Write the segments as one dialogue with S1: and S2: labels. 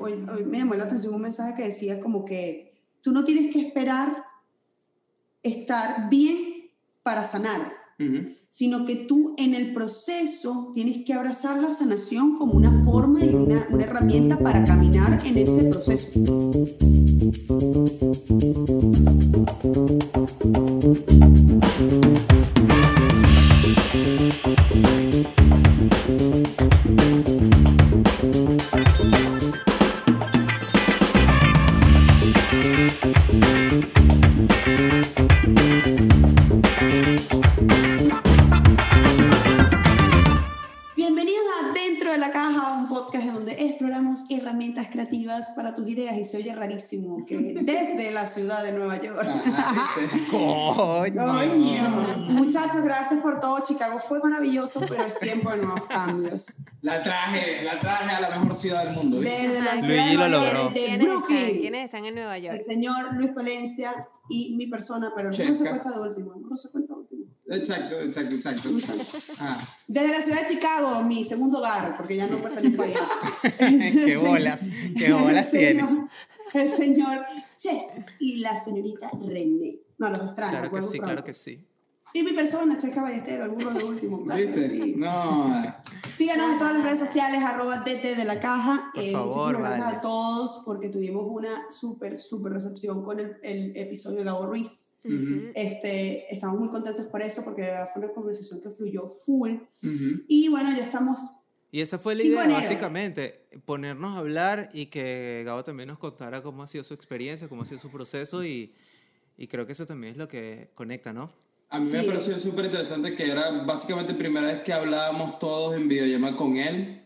S1: hoy, hoy me llamó la atención un mensaje que decía como que tú no tienes que esperar estar bien para sanar, sino que tú en el proceso tienes que abrazar la sanación como una forma y una, una herramienta para caminar en ese proceso.
S2: Coño.
S1: Coño. Muchachos, gracias por todo. Chicago fue maravilloso, pero es tiempo de nuevos cambios.
S2: La traje, la traje a la mejor ciudad del mundo. ¿viste?
S1: Desde la ciudad
S3: Luigi
S1: de
S3: lo logró.
S1: de
S4: ¿Quiénes están?
S1: Brooklyn.
S4: ¿Quiénes están en Nueva York?
S1: El señor Luis Palencia y mi persona, pero no se
S2: Checa.
S1: cuenta de último. No se cuenta de último.
S2: Exacto, exacto, exacto. Ah,
S1: Desde la ciudad de Chicago, mi segundo hogar, porque ya no pertenezco allá.
S3: Qué bolas, qué bolas tienes.
S1: El señor Chess y la señorita René. No, los extraño.
S3: Claro que sí,
S1: pronto.
S3: claro que sí.
S1: Y mi persona, Chess Caballestero, el burro de último. claro
S2: ¿Viste?
S1: sí.
S2: No.
S1: Síganos en todas las redes sociales, arroba DT de la caja.
S3: Por
S1: Eh,
S3: favor,
S1: muchísimas gracias
S3: vale.
S1: a todos porque tuvimos una súper, súper recepción con el, el episodio de Gabo Ruiz.
S2: Ujú,
S1: Este, estamos muy contentos por eso porque fue una conversación que fluyó full.
S2: ujú.
S1: Y bueno, ya estamos
S3: Y esa fue la idea, básicamente, ponernos a hablar y que Gabo también nos contara cómo ha sido su experiencia, cómo ha sido su proceso y, y creo que eso también es lo que conecta, ¿no?
S2: A mí me
S1: Sí.
S2: pareció súper interesante que era básicamente primera vez que hablábamos todos en videollamada con él.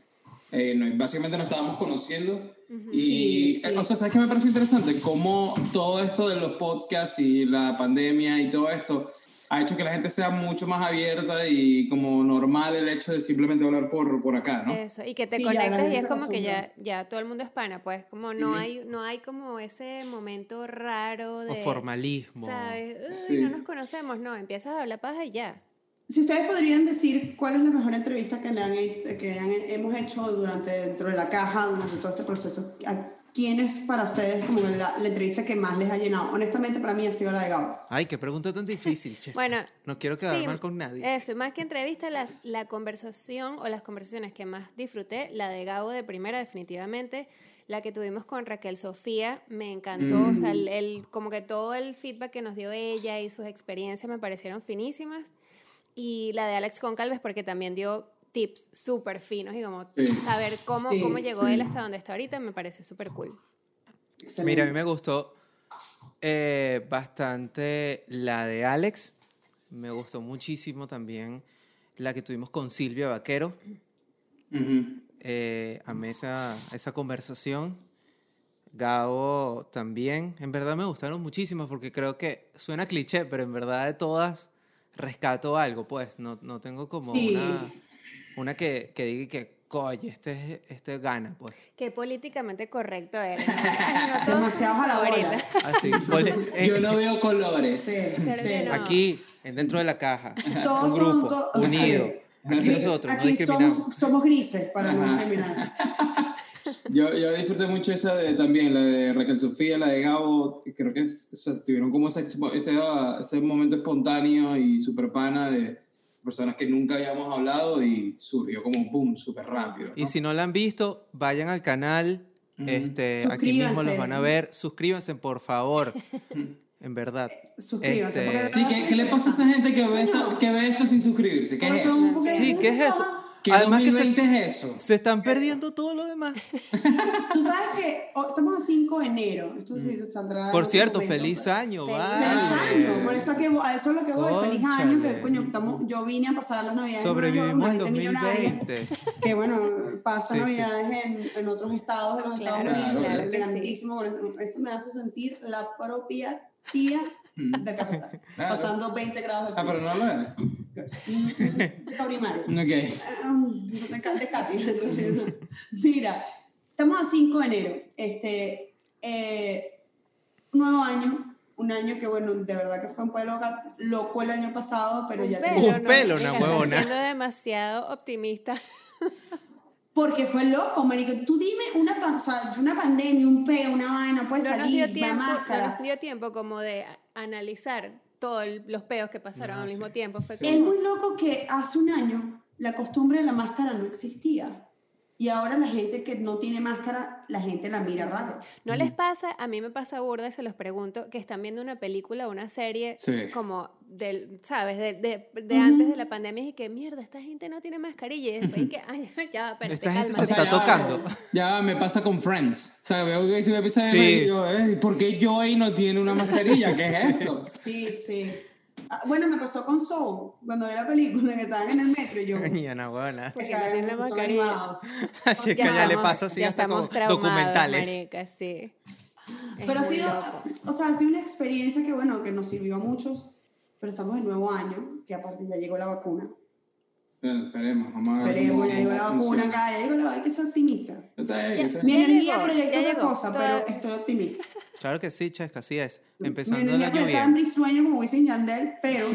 S2: Eh, no- básicamente nos estábamos conociendo. Y,
S1: Sí, sí.
S2: eh, o sea, ¿sabes qué me parece interesante? Cómo todo esto de los podcasts y la pandemia y todo esto ha hecho que la gente sea mucho más abierta y como normal el hecho de simplemente hablar por, por acá, ¿no?
S4: Eso, y que te
S1: Sí, gente
S4: y es como que ya, ya todo el mundo es pana, pues como no hay no hay como ese momento raro de
S3: O formalismo.
S4: ¿sabes? Uy,
S2: Sí.
S4: no nos conocemos, no, empiezas a hablar paja y ya.
S1: Si ustedes podrían decir cuál es la mejor entrevista que, le han, que han- hemos hecho durante dentro de la caja, durante todo este proceso, ¿a quién es para ustedes como la, la entrevista que más les ha llenado? Honestamente, para mí ha sido la de Gabo.
S3: Ay, qué pregunta tan difícil, Chess.
S4: Bueno,
S3: no quiero quedar
S4: sí,
S3: mal con nadie.
S4: Eso, más que entrevista, la, la conversación o las conversaciones que más disfruté, la de Gabo de primera definitivamente, la que tuvimos con Raquel Sofía, me encantó, o sea, el, el- como que todo el feedback que nos dio ella y sus experiencias me parecieron finísimas, y la de Alex Concalves porque también dio tips súper finos y como
S2: Sí.
S4: saber cómo,
S1: Sí,
S4: cómo llegó
S2: sí.
S4: él hasta donde está ahorita me pareció súper cool.
S3: Mira, a mí me gustó eh, bastante la de Alex. Me gustó muchísimo también la que tuvimos con Silvia Vaquero.
S2: Ujú.
S3: Eh, amé esa, esa conversación. Gabo también. En verdad me gustaron muchísimas porque creo que suena cliché, pero en verdad de todas rescato algo, pues. No, no tengo como
S1: Sí.
S3: una, una que, que diga que, coño, este, este gana, pues.
S4: Qué políticamente correcto eres. No todos
S1: Demasiado
S4: son
S1: a la bola.
S3: Así, eh,
S2: Yo no veo colores.
S1: Sí,
S4: Claro
S1: sí.
S4: no.
S3: aquí, en dentro de la caja,
S1: Todos
S3: un
S1: son
S3: grupo,
S1: do-
S3: unido.
S1: sí.
S3: Aquí nosotros, no
S1: Aquí
S3: discriminamos.
S1: somos, somos grises para no
S2: Ajá.
S1: discriminar.
S2: Yo, yo disfruté mucho esa de, también, la de Raquel Sofía, la de Gabo, creo que es, o sea, tuvieron como ese, ese, ese momento espontáneo y super pana de personas que nunca habíamos hablado y surgió como un boom súper rápido. ¿no?
S3: Y si no la han visto, vayan al canal. Este, aquí mismo los van a ver. Suscríbanse, por favor. en verdad.
S1: Suscríbanse,
S3: Este,
S2: Sí, ¿qué, qué le pasa a esa gente que ve, esto, que ve esto sin suscribirse? ¿Qué es
S1: Porque-
S2: eso?
S1: porque-
S3: Sí, ¿qué es eso?
S2: ¿Qué
S3: Además que se,
S2: 2020 es eso?
S3: se están perdiendo todo lo demás.
S1: Tú sabes que oh, estamos a 5 de enero. Esto saldrá.
S3: Por
S1: en
S3: cierto,
S1: algún momento,
S3: feliz
S1: pues.
S3: año,
S4: Feliz
S1: Feliz año. Por eso, que, a eso es lo que voy. Feliz año. Que coño, estamos, yo vine a pasar las navidades. en
S3: Sobrevivimos
S1: millonaria,
S3: 2020.
S1: Que bueno, pasa
S3: Sí, sí.
S1: navidades en, en otros estados de los
S4: Claro,
S1: Estados Unidos.
S2: claro
S1: es
S4: sí.
S1: por eso- Esto me hace sentir la propia tía de Café.
S2: Claro.
S1: Pasando 20 grados de
S2: Ah, pero no lo eres.
S1: de Cabrimario.
S2: Ok.
S1: Ah, de Ca- de Katy. Mira, estamos a 5 de enero. Este, eh, nuevo año, un año que, bueno, de verdad que fue un pueblo ga- loco el año pasado, pero
S4: Un
S1: ya
S4: pelo,
S3: Un
S4: ¿no?
S3: pelo, una
S4: estás
S3: huevona.
S4: siendo demasiado optimista.
S1: Porque fue loco, marico. Tú dime una, o sea, una pandemia, un peo, una vaina, puede
S4: No nos
S1: salir,
S4: dio tiempo, no
S1: máscara.
S4: nos dio tiempo como de analizar todos los peos que pasaron
S3: No,
S4: al mismo
S3: sí.
S4: tiempo. Fue
S1: Es
S4: como-
S1: muy loco que hace un año la costumbre de la máscara no existía. Y ahora la gente que no tiene máscara, la gente la mira raro.
S4: ¿No les pasa? A mí me pasa burda, y se los pregunto, que están viendo una película o una serie
S2: Sí.
S4: como del, ¿sabes? De, de, de antes de la pandemia y que, mierda, esta gente no tiene mascarilla. Y después que, ay, ya, pero
S3: Esta gente
S4: cálmate.
S3: se está
S2: ya-
S3: tocando.
S2: Ya me pasa con Friends. O sea, veo que se me empieza a
S3: Sí.
S2: y yo, eh, ¿por qué Joey no tiene una mascarilla? ¿Qué es esto?
S1: Sí, sí. Ah, bueno, me pasó con Soul, cuando vi la película que estaban en el metro y yo...
S3: Y Ana buena.
S4: Porque
S1: que
S4: no tiene mascarilla.
S1: animados.
S3: Chica, ya, le
S4: estamos-
S3: pasa así
S4: ya
S3: hasta con documentales.
S4: marica, sí. Es
S1: Pero ha sido,
S4: loco.
S1: o sea, ha sido una experiencia que, bueno, que nos sirvió a muchos, pero estamos en nuevo año, que aparte ya llegó la vacuna.
S2: Bueno, esperemos, vamos a ver.
S1: Esperemos, ya llegó la vacuna acá, ya llegó la hay que ser optimista.
S2: Está bien, está
S1: Mi energía proyecta otra cosa, pero estoy optimista.
S3: Claro que sí, Chesca, así es.
S1: Mi
S3: Empezando el
S1: energía
S3: año
S1: proyectada en risueño, como dicen Yandel, pero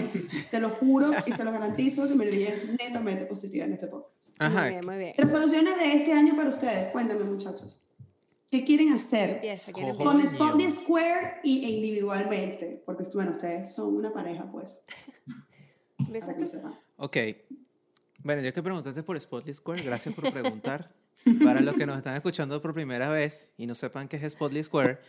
S1: se lo juro y se lo garantizo que mi energía es netamente positiva en este podcast.
S3: Ajá.
S4: Muy bien, muy bien.
S1: Resoluciones de este año para ustedes, cuéntame muchachos. ¿Qué quieren hacer?
S4: Empieza.
S1: Con. Spotty Square y, e individualmente, porque bueno, ustedes son una pareja, pues.
S3: Ok. Bueno, ya que preguntaste por Spotlight Square, gracias por preguntar. Para los que nos están escuchando por primera vez y no sepan qué es Spotlight Square,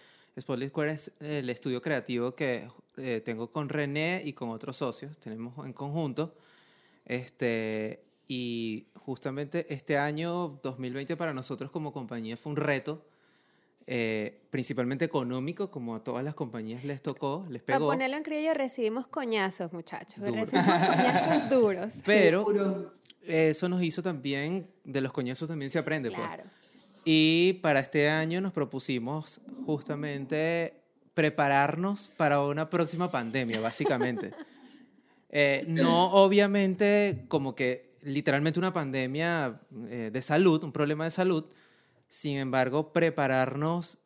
S3: Spotlight Square es el estudio creativo que eh, tengo con René y con otros socios, tenemos en conjunto. Este, y justamente este año 2020 para nosotros como compañía fue un reto, eh, principalmente económico, como a todas las compañías les tocó, les
S4: Para
S3: pegó.
S4: ponerlo en criollo, recibimos coñazos, muchachos.
S3: Duro.
S4: Recibimos coñazos duros.
S3: Pero
S1: Seguro.
S3: eso nos hizo también, de los coñazos también se aprende. pues.
S4: Claro.
S3: Y para este año nos propusimos justamente prepararnos para una próxima pandemia, básicamente. Eh, no obviamente como que literalmente una pandemia eh, de salud, un problema de salud, sin embargo prepararnos,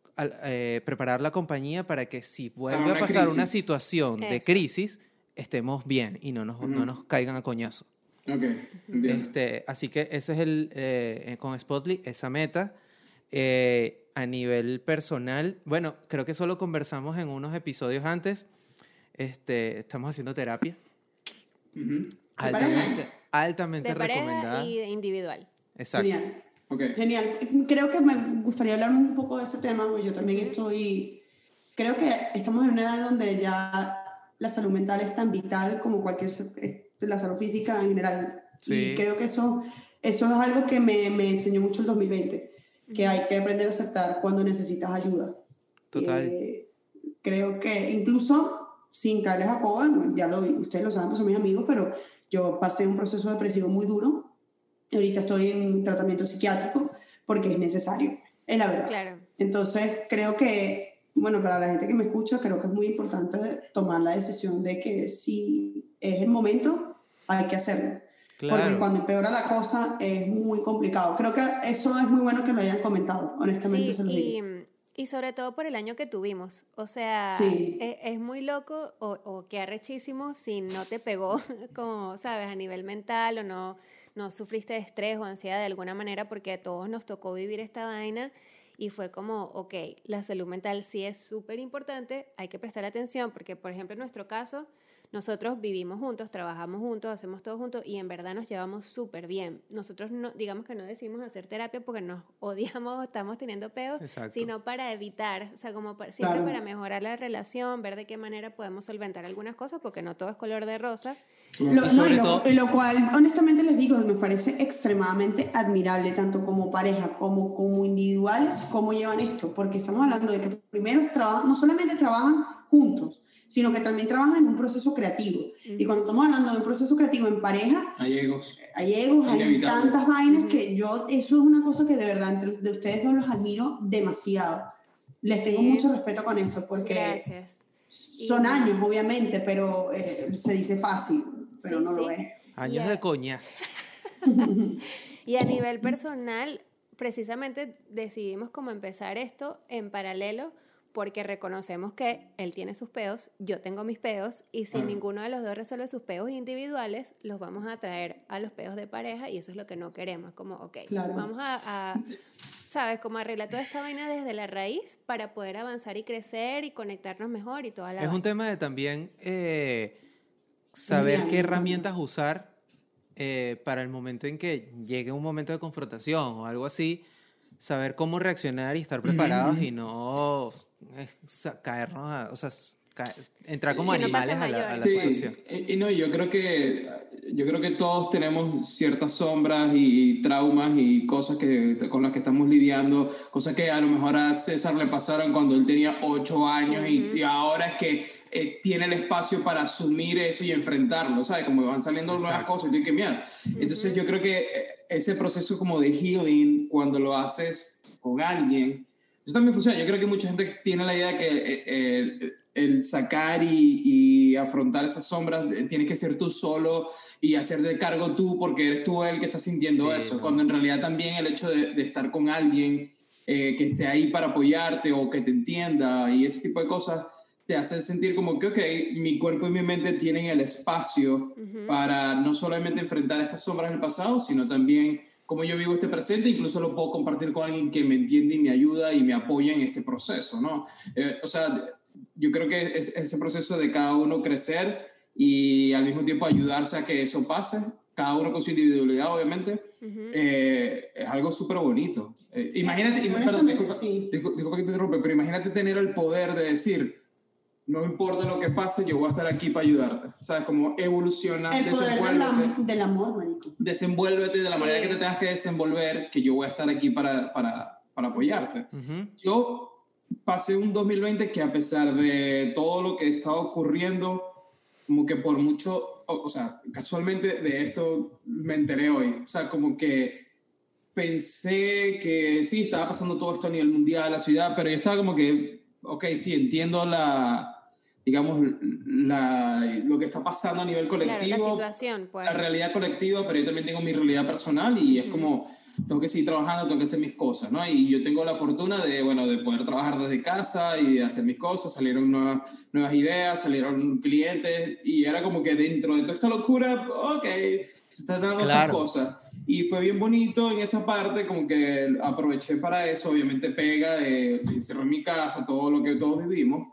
S3: eh, preparar la compañía para que si vuelve a
S2: una
S3: pasar una
S2: crisis.
S3: situación de
S4: Eso.
S3: crisis, estemos bien y no nos, no nos caigan a coñazo.
S2: Ok, entiendo.
S3: Este, así que ese es el, eh, con Spotlight, esa meta. Eh, a nivel personal, bueno, creo que solo conversamos en unos episodios antes. Este, estamos haciendo terapia.
S2: Ujú.
S3: Altamente, altamente
S4: De pareja
S3: recomendada.
S4: y de individual.
S3: Exacto.
S1: Genial.
S2: Ok.
S1: Genial. Creo que me gustaría hablar un poco de ese tema, porque yo también estoy, creo que estamos en una edad donde ya la salud mental es tan vital como cualquier, la salud física en general.
S3: Sí.
S1: Y creo que eso, eso es algo que me, me enseñó mucho el 2020, que hay que aprender a aceptar cuando necesitas ayuda.
S3: Total.
S1: Eh, creo que incluso sin caerles a coba, bueno, ya lo, ustedes lo saben, pues son mis amigos, pero yo pasé un proceso depresivo muy duro. Ahorita estoy en tratamiento psiquiátrico porque es necesario, es la verdad.
S4: Claro.
S1: Entonces, creo que, bueno, para la gente que me escucha, creo que es muy importante tomar la decisión de que si es el momento, hay que hacerlo. Porque
S3: Claro.
S1: cuando empeora la cosa es muy complicado. Creo que eso es muy bueno que lo hayan comentado, honestamente
S4: Sí,
S1: se lo digo.
S4: y, y sobre todo por el año que tuvimos. O sea,
S1: Sí.
S4: es, es muy loco o, o que arrechísimo si no te pegó, como, sabes, a nivel mental o no, no sufriste de estrés o ansiedad de alguna manera porque a todos nos tocó vivir esta vaina y fue como, ok, la salud mental sí es súper importante, hay que prestar atención porque, por ejemplo, en nuestro caso, nosotros vivimos juntos, trabajamos juntos, hacemos todo juntos y en verdad nos llevamos súper bien. Nosotros no, digamos que no decimos hacer terapia porque nos odiamos, estamos teniendo peos,
S3: Exacto.
S4: sino para evitar, o sea, como para- siempre
S1: Claro.
S4: para mejorar la relación, ver de qué manera podemos solventar algunas cosas porque no todo es color de rosa.
S1: Lo,
S3: Y
S1: no,
S3: sobre
S1: y lo-
S3: todo-
S1: y lo cual, honestamente les digo, me parece extremadamente admirable, tanto como pareja como como individuales, cómo llevan esto, porque estamos hablando de que primero trabajan, no solamente trabajan juntos, sino que también trabajan en un proceso creativo. Y cuando estamos hablando de un proceso creativo en pareja, hay egos, hay
S2: Inevitable.
S1: tantas vainas que yo, eso es una cosa que de verdad, entre de ustedes dos los admiro demasiado. Les tengo
S4: Sí.
S1: mucho respeto con eso, porque
S4: Gracias.
S1: son años, obviamente, pero eh, se dice fácil, pero
S4: Sí,
S1: no lo
S4: sí.
S1: es.
S3: Años
S4: Ya.
S3: de coñas.
S4: Y a nivel personal, precisamente decidimos como empezar esto en paralelo porque reconocemos que él tiene sus peos, yo tengo mis peos, y si ninguno de los dos resuelve sus peos individuales, los vamos a traer a los peos de pareja y eso es lo que no queremos, como, ok, vamos a, ¿sabes? Como arreglar toda esta vaina desde la raíz para poder avanzar y crecer y conectarnos mejor y toda la...
S3: Es un tema de también eh, saber qué herramientas usar eh, para el momento en que llegue un momento de confrontación o algo así, saber cómo reaccionar y estar preparados y no caernos, o sea, entrar como animales a la, situación.
S2: Y, no, yo creo que yo creo que todos tenemos ciertas sombras y, traumas y cosas que, con las que estamos lidiando, cosas que a lo mejor a César le pasaron cuando él tenía ocho años y, ahora es que eh, tiene el espacio para asumir eso y enfrentarlo, ¿sabes? Como van saliendo nuevas cosas y tiene que mirar. Entonces yo creo que eh, ese proceso como de healing, cuando lo haces con alguien, eso también funciona. Yo creo que mucha gente tiene la idea que eh, el, sacar y, afrontar esas sombras tiene que ser tú solo y hacerte cargo tú porque eres tú el que está sintiendo eso. Cuando en realidad también el hecho de, estar con alguien eh, que esté ahí para apoyarte o que te entienda y ese tipo de cosas te hace sentir como que, ok, mi cuerpo y mi mente tienen el espacio para no solamente enfrentar estas sombras del pasado, sino también cómo yo vivo este presente, incluso lo puedo compartir con alguien que me entiende y me ayuda y me apoya en este proceso, ¿no? Eh, o sea, yo creo que es ese proceso de cada uno crecer y al mismo tiempo ayudarse a que eso pase, cada uno con su individualidad, obviamente, eh, es algo súper bonito. Eh, imagínate, perdón, disculpa, disculpa, que te interrumpe, pero imagínate tener el poder de decir, no importa lo que pase, yo voy a estar aquí para ayudarte. ¿Sabes? Como evoluciona,
S1: El poder del, amor, marico.
S2: Desenvuélvete de la manera que te tengas que desenvolver, que yo voy a estar aquí para, para, para apoyarte. Yo pasé un 2020 que a pesar de todo lo que estaba ocurriendo, como que por mucho, o, o sea, casualmente de esto me enteré hoy. O sea, como que pensé que sí, estaba pasando todo esto a nivel mundial, la ciudad, pero yo estaba como que, ok, sí, entiendo la digamos, la, lo que está pasando a nivel colectivo.
S4: la situación, pues.
S2: La realidad colectiva, pero yo también tengo mi realidad personal y es como, tengo que seguir trabajando, tengo que hacer mis cosas, ¿no? Y yo tengo la fortuna de, bueno, de poder trabajar desde casa y de hacer mis cosas, salieron nuevas, nuevas ideas, salieron clientes y era como que dentro de toda esta locura, ok, se están dando otras cosas. Y fue bien bonito en esa parte, como que aproveché para eso, obviamente pega, de, estoy en mi casa, todo lo que todos vivimos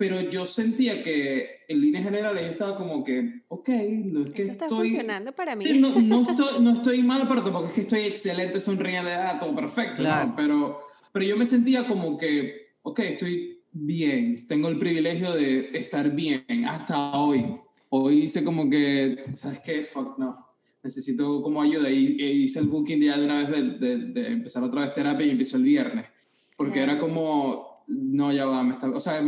S2: pero yo sentía que en líneas generales yo estaba como que, ok, no es que
S4: Esto está
S2: estoy...
S4: funcionando para mí.
S2: Sí, no, no, estoy, no estoy mal, pero tampoco es que estoy excelente, sonriendo, ah, todo perfecto, ¿no? pero, pero yo me sentía como que, ok, estoy bien, tengo el privilegio de estar bien hasta hoy. Hoy hice como que, ¿sabes qué? Fuck, no. Necesito como ayuda y, hice el booking ya de una vez de, de, empezar otra vez terapia y empezó el viernes. Porque era como, no, ya va, me está, o sea,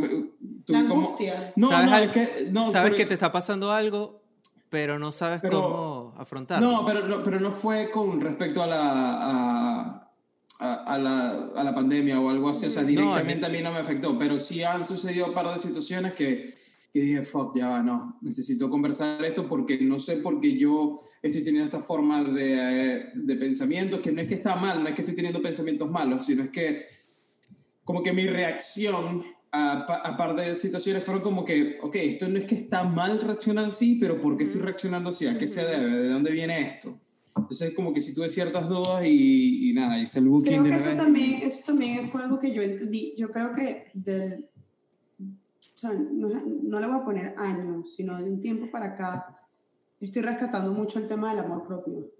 S1: la angustia.
S3: no, ¿Sabes, que, no, sabes que te está pasando algo, pero no sabes cómo afrontarlo.
S2: No, pero no, pero no fue con respecto a la, a, a, la, a la pandemia o algo así, o sea, directamente a mí no me afectó, pero sí han sucedido un par de situaciones que, que dije, fuck, ya va, no, necesito conversar esto porque no sé por qué yo estoy teniendo esta forma de, de pensamiento, que no es que está mal, no es que estoy teniendo pensamientos malos, sino es que como que mi reacción a, a par de situaciones fueron como que, ok, esto no es que está mal reaccionar así, pero ¿por qué estoy reaccionando así? ¿A qué se debe? ¿De dónde viene esto? Entonces, como que si tuve ciertas dudas y, y nada, hice el booking.
S1: Creo que eso también, eso también fue algo que yo entendí. Yo creo que del, o sea, no, no, le voy a poner años, sino de un tiempo para acá, estoy rescatando mucho el tema del amor propio.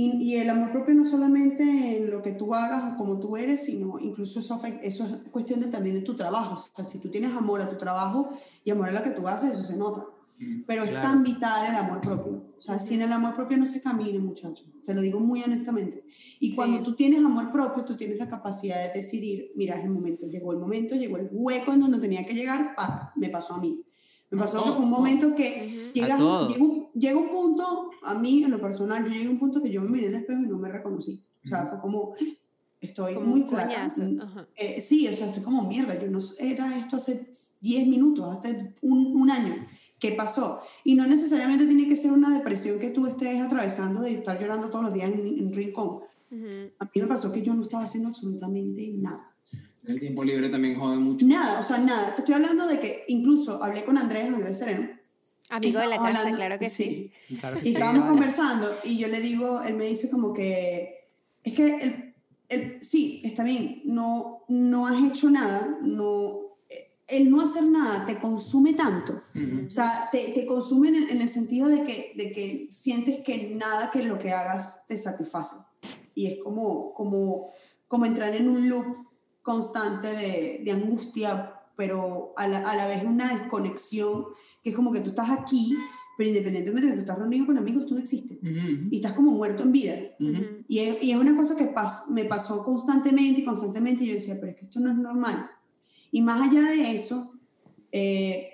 S1: Y, el amor propio no solamente en lo que tú hagas o como tú eres, sino incluso eso, eso es cuestión de, también de tu trabajo. O sea, si tú tienes amor a tu trabajo y amor a lo que tú haces, eso se nota. Mm, Pero es tan vital el amor propio. O sea, sin el amor propio no se camina, muchachos. Se lo digo muy honestamente. Y cuando tú tienes amor propio, tú tienes la capacidad de decidir, mira, es el momento, llegó el momento, llegó el hueco en donde tenía que llegar, pata, me pasó a mí. Me pasó que fue un momento que llega, llega, un punto, a mí en lo personal, yo llegué a un punto que yo me miré en el espejo y no me reconocí. O sea, fue como, estoy muy clara. Mm, eh, sí, o sea, estoy como mierda. Yo no era esto hace 10 minutos, hace un, un, año. ¿Qué pasó? Y no necesariamente tiene que ser una depresión que tú estés atravesando de estar llorando todos los días en un rincón. A mí me pasó que yo no estaba haciendo absolutamente nada.
S2: El tiempo libre también jode mucho.
S1: Nada, o sea, nada. Te estoy hablando de que incluso hablé con Andrés, Andrés Sereno.
S4: Amigo de la casa,
S1: hablando-
S4: claro que sí.
S3: Claro que
S1: Y
S3: sí,
S1: estábamos conversando y yo le digo, él me dice como que, es que el, el- sí, está bien, no, no has hecho nada, no, el no hacer nada te consume tanto. O sea, te, te consume en el, en el sentido de que, de que sientes que nada que lo que hagas te satisface. Y es como, como, como entrar en un loop constante de, de angustia, pero a la, a la vez una desconexión, que es como que tú estás aquí, pero independientemente de que tú estás reunido con amigos, tú no existes.
S2: Ujú,
S1: Y estás como muerto en vida.
S2: ujú.
S1: Y es, y es una cosa que pas- me pasó constantemente y constantemente. Y yo decía, pero es que esto no es normal. Y más allá de eso, eh,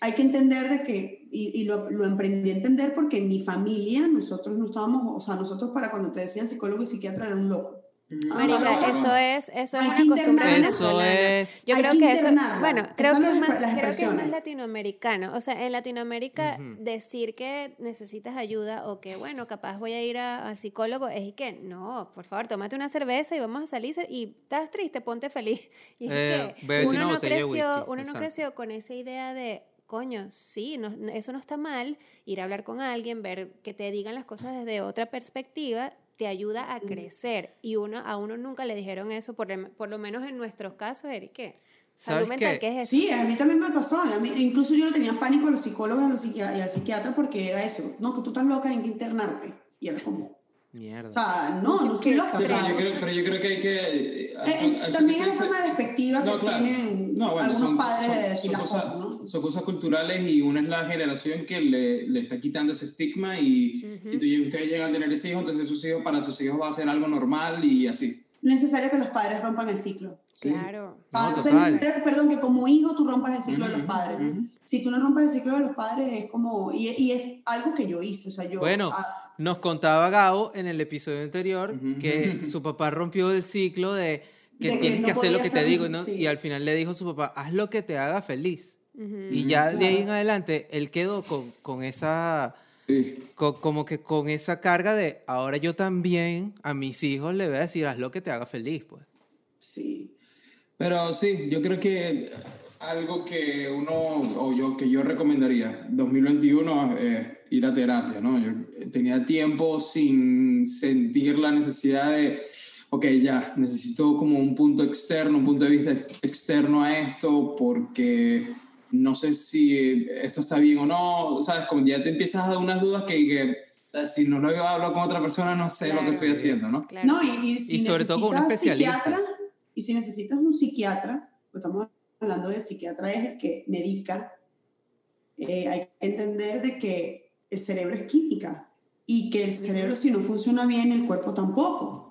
S1: hay que entender de que, y, y lo, lo emprendí a entender porque en mi familia, nosotros no estábamos, o sea, nosotros para cuando te decían psicólogo y psiquiatra era un loco. Ah,
S4: Marica, eso es, eso es una costumbre.
S3: Eso es.
S4: Yo creo
S1: que
S4: que eso, bueno, creo que, es más, creo que es más latinoamericano. O sea, en Latinoamérica decir que necesitas ayuda o que, bueno, capaz voy a ir a, a psicólogo, es que no, por favor, tómate una cerveza y vamos a salir y estás triste, ponte feliz. Y es
S3: Eh,
S4: que uno no, creció, uno no creció con esa idea de, coño, sí, no- eso no está mal, ir a hablar con alguien, ver que te digan las cosas desde otra perspectiva te ayuda a crecer y uno a uno nunca le dijeron eso por, em- por lo menos en nuestros casos Eric ¿qué? salud
S3: ¿Sabes
S4: mental
S3: qué?
S4: ¿qué es eso?
S1: Sí, a mí también me pasó. A mí- incluso yo le tenía pánico a los psicólogos y a los psiqui- y al psiquiatra porque era eso. No, que tú estás loca, hay que internarte. Y era como,
S3: Mierda.
S1: o sea, no, no estoy loca.
S2: Pero yo creo, pero yo creo que hay que... eh,
S1: Eh, también es una
S2: dices-
S1: despectiva que tienen algunos padres de decir las
S2: cosas,
S1: cosas, ¿no?
S2: Son cosas culturales y una es la generación que le, le está quitando ese estigma y, y tú- y ustedes llegan a tener ese hijo, entonces sus hijos, para sus hijos va a ser algo normal y así.
S1: necesario que los padres rompan el ciclo.
S4: claro
S1: Pa-
S3: No,
S1: o sea,
S3: total.
S1: necesario- perdón, que como hijo tú rompas el ciclo de los padres.
S2: ujú.
S1: Si tú no rompes el ciclo de los padres es como, y, y es algo que yo hice, o sea, yo...
S3: Bueno,
S1: ah,
S3: nos contaba Gabo en el episodio anterior que su papá rompió el ciclo de que
S1: De que
S3: tienes que
S1: no
S3: hacer lo que te digo, ¿no?
S1: sí.
S3: Y al final le dijo a su papá, haz lo que te haga feliz. Y ya de ahí en adelante él quedó con, con esa,
S2: Sí.
S3: co- como que con esa carga de, ahora yo también a mis hijos le voy a decir, haz lo que te haga feliz, pues.
S1: sí.
S2: Pero sí, yo creo que algo que uno, o yo, que yo recomendaría, 2021, es ir a terapia, ¿no? Yo tenía tiempo sin sentir la necesidad de, ok, ya, necesito como un punto externo, un punto de vista externo a esto, porque no sé si esto está bien o no, ¿sabes? Como ya te empiezas a dar unas dudas que, que eh, si no lo hablo con otra persona, no sé lo que
S4: Claro.
S2: estoy haciendo, ¿no?
S4: claro
S1: No, y, y si
S3: Y sobre todo con un especialista.
S1: psiquiatra, y si necesitas un psiquiatra, pues estamos hablando de psiquiatra es el que medica, eh, hay que entender de que el cerebro es química y que el cerebro si no funciona bien, el cuerpo tampoco.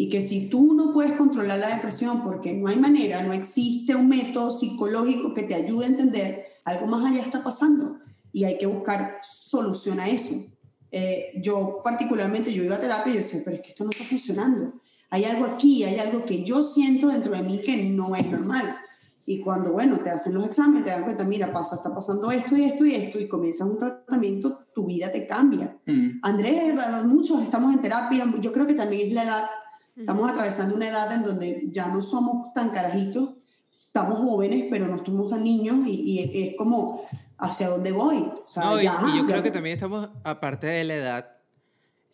S1: Y que si tú no puedes controlar la depresión porque no hay manera, no existe un método psicológico que te ayude a entender, algo más allá está pasando y hay que buscar solución a eso. Eh, yo particularmente, yo iba a terapia y yo decía, pero es que esto no está funcionando. Hay algo aquí, hay algo que yo siento dentro de mí que no es normal. Y cuando, bueno, te hacen los exámenes, te dan cuenta, mira, pasa, está pasando esto y esto y esto, y comienzas un tratamiento, tu vida te cambia.
S2: Mm.
S1: Andrés, muchos estamos en terapia, yo creo que también es la edad, estamos atravesando una edad en donde ya no somos tan carajitos, estamos jóvenes, pero no somos tan niños y, y es como, ¿hacia dónde voy? O sea,
S3: No, y,
S1: ya,
S3: y yo creo
S1: ya-
S3: que también estamos, aparte de la edad,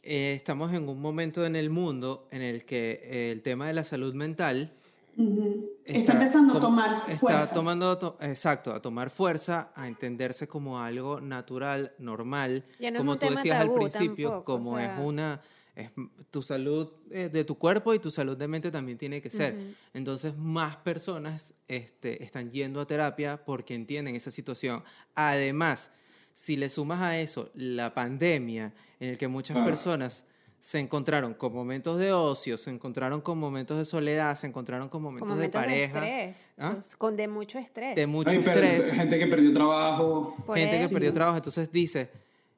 S3: eh, estamos en un momento en el mundo en el que eh, el tema de la salud mental
S1: Ujú. Está, empezando a tomar
S3: está
S1: fuerza.
S3: tomando, to- exacto, a tomar fuerza, a entenderse como algo natural, normal,
S4: no
S3: como tú decías
S4: tabú
S3: al principio,
S4: tampoco, o
S3: como
S4: sea.
S3: es una, es tu salud eh, de tu cuerpo y tu salud de mente también tiene que ser. Entonces más personas este, están yendo a terapia porque entienden esa situación. Además, si le sumas a eso la pandemia en el que muchas personas se encontraron con momentos de ocio, se encontraron con momentos de soledad, se encontraron con
S4: con
S3: momentos, de
S4: de,
S3: pareja,
S4: estrés
S3: ¿Ah?
S4: pues, con de mucho estrés
S3: de mucho
S2: Ay,
S3: estrés,
S2: gente que perdió trabajo.
S4: Por
S3: gente que perdió trabajo. Entonces dice,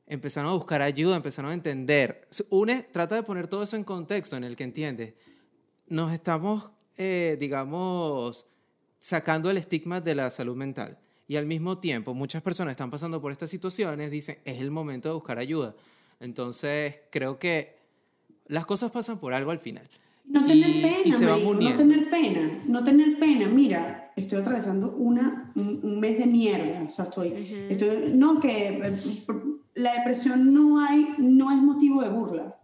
S3: empezaron a buscar ayuda, empezaron a entender. Une, trata de poner todo eso en contexto en el que entiendes. Nos estamos, eh, digamos, sacando el estigma de la salud mental. Y al mismo tiempo, muchas personas están pasando por estas situaciones, dicen, es el momento de buscar ayuda. Entonces, creo que las cosas pasan por algo al final.
S1: No tener pena, no tener pena, no tener pena. Mira, estoy atravesando una, un, mes de mierda, o sea, estoy, estoy, no que la depresión no hay, no es motivo de burla.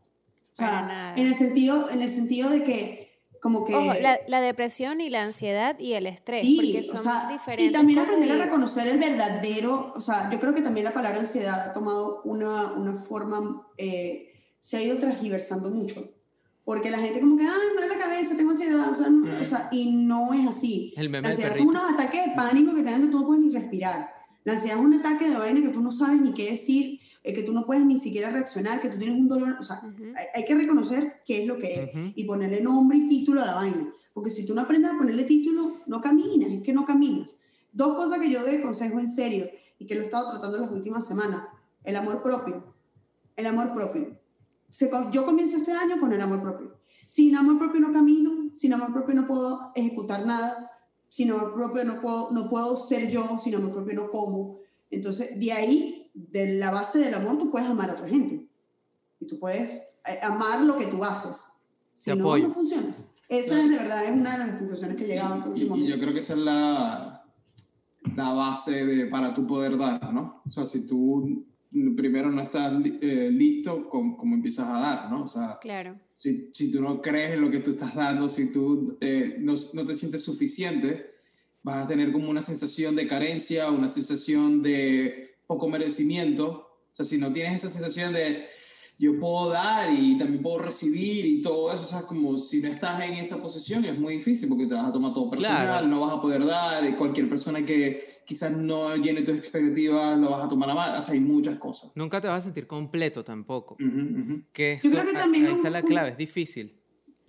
S1: O sea, en el sentido, en el sentido de que como que...
S4: Ojo, la, la, depresión y la ansiedad y el estrés, sí, porque son o sea, diferentes.
S1: Y también aprender a reconocer el verdadero, o sea, yo creo que también la palabra ansiedad ha tomado una, una forma, eh, se ha ido transgiversando mucho. Porque la gente como que, ay, me duele la cabeza, tengo ansiedad, o sea, o sea, y no es así.
S3: El
S1: la ansiedad son unos ataques de pánico que te dan que tú no puedes ni respirar. La ansiedad es un ataque de vaina que tú no sabes ni qué decir, eh, que tú no puedes ni siquiera reaccionar, que tú tienes un dolor, o sea, hay, que reconocer qué es lo que es y ponerle nombre y título a la vaina. Porque si tú no aprendes a ponerle título, no caminas, es que no caminas. Dos cosas que yo doy consejo en serio y que lo he estado tratando en las últimas semanas. El amor propio. El amor propio yo comienzo este año con el amor propio. Sin amor propio no camino, sin amor propio no puedo ejecutar nada, sin amor propio no puedo, no puedo ser yo, sin amor propio no como. Entonces, de ahí, de la base del amor, tú puedes amar a otra gente. Y tú puedes eh, amar lo que tú haces. Si no, no funcionas. Esa es de verdad es una de las conclusiones que he llegado este
S2: último y, y yo creo que esa es la, la base de, para tu poder dar, ¿no? O sea, si tú primero no estás eh, listo con cómo empiezas a dar, ¿no? O sea,
S4: claro.
S2: si, si tú no crees en lo que tú estás dando, si tú eh, no, no, te sientes suficiente, vas a tener como una sensación de carencia, una sensación de poco merecimiento. O sea, si no tienes esa sensación de yo puedo dar y también puedo recibir y todo eso, o sea, como si no estás en esa posición es muy difícil porque te vas a tomar todo personal, no vas a poder dar, y cualquier persona que quizás no llene tus expectativas lo vas a tomar a mal, o sea, hay muchas cosas.
S3: Nunca te vas a sentir completo tampoco. Que
S1: yo creo que también
S3: ahí está la clave, es difícil.